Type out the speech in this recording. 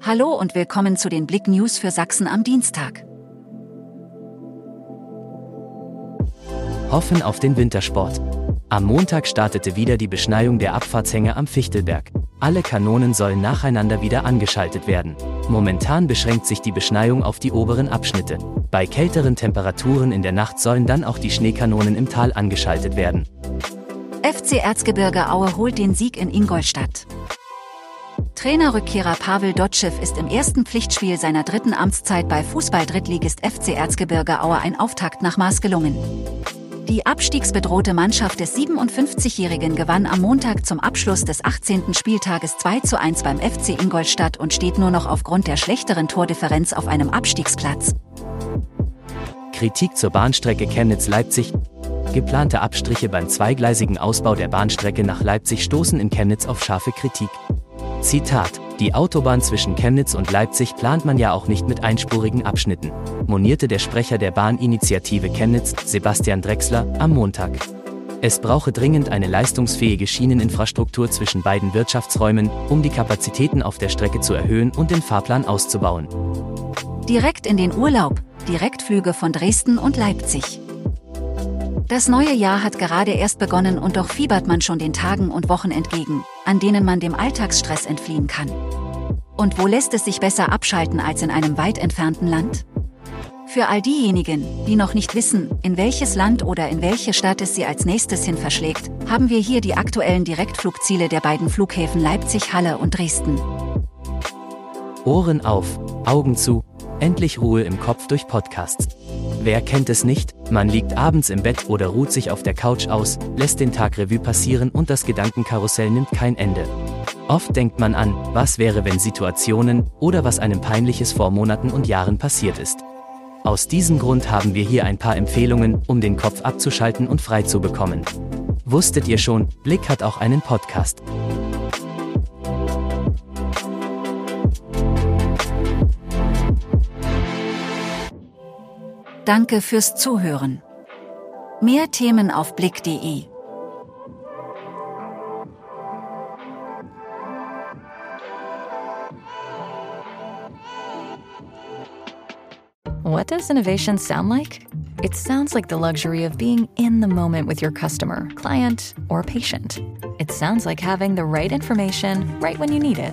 Hallo und willkommen zu den Blick News für Sachsen am Dienstag. Hoffen auf den Wintersport. Am Montag startete wieder die Beschneiung der Abfahrtshänge am Fichtelberg. Alle Kanonen sollen nacheinander wieder angeschaltet werden. Momentan beschränkt sich die Beschneiung auf die oberen Abschnitte. Bei kälteren Temperaturen in der Nacht sollen dann auch die Schneekanonen im Tal angeschaltet werden. FC Erzgebirge Aue holt den Sieg in Ingolstadt. Trainerrückkehrer Pavel Dotschew ist im ersten Pflichtspiel seiner dritten Amtszeit bei Fußball-Drittligist FC Erzgebirge Aue ein Auftakt nach Maß gelungen. Die abstiegsbedrohte Mannschaft des 57-Jährigen gewann am Montag zum Abschluss des 18. Spieltages 2 zu 1 beim FC Ingolstadt und steht nur noch aufgrund der schlechteren Tordifferenz auf einem Abstiegsplatz. Kritik zur Bahnstrecke Chemnitz-Leipzig. Geplante Abstriche beim zweigleisigen Ausbau der Bahnstrecke nach Leipzig stoßen in Chemnitz auf scharfe Kritik. Zitat. Die Autobahn zwischen Chemnitz und Leipzig plant man ja auch nicht mit einspurigen Abschnitten, monierte der Sprecher der Bahninitiative Chemnitz, Sebastian Drechsler, am Montag. Es brauche dringend eine leistungsfähige Schieneninfrastruktur zwischen beiden Wirtschaftsräumen, um die Kapazitäten auf der Strecke zu erhöhen und den Fahrplan auszubauen. Direkt in den Urlaub, Direktflüge von Dresden und Leipzig. Das neue Jahr hat gerade erst begonnen und doch fiebert man schon den Tagen und Wochen entgegen, an denen man dem Alltagsstress entfliehen kann. Und wo lässt es sich besser abschalten als in einem weit entfernten Land? Für all diejenigen, die noch nicht wissen, in welches Land oder in welche Stadt es sie als nächstes hin verschlägt, haben wir hier die aktuellen Direktflugziele der beiden Flughäfen Leipzig, Halle und Dresden. Ohren auf, Augen zu, endlich Ruhe im Kopf durch Podcasts. Wer kennt es nicht? Man liegt abends im Bett oder ruht sich auf der Couch aus, lässt den Tag Revue passieren und das Gedankenkarussell nimmt kein Ende. Oft denkt man an, was wäre, wenn Situationen oder was einem peinliches vor Monaten und Jahren passiert ist. Aus diesem Grund haben wir hier ein paar Empfehlungen, um den Kopf abzuschalten und frei zu bekommen. Wusstet ihr schon, Blick hat auch einen Podcast. Danke fürs Zuhören. Mehr Themen auf blick.de What does innovation sound like? It sounds like the luxury of being in the moment with your customer, client, or patient. It sounds like having the right information right when you need it.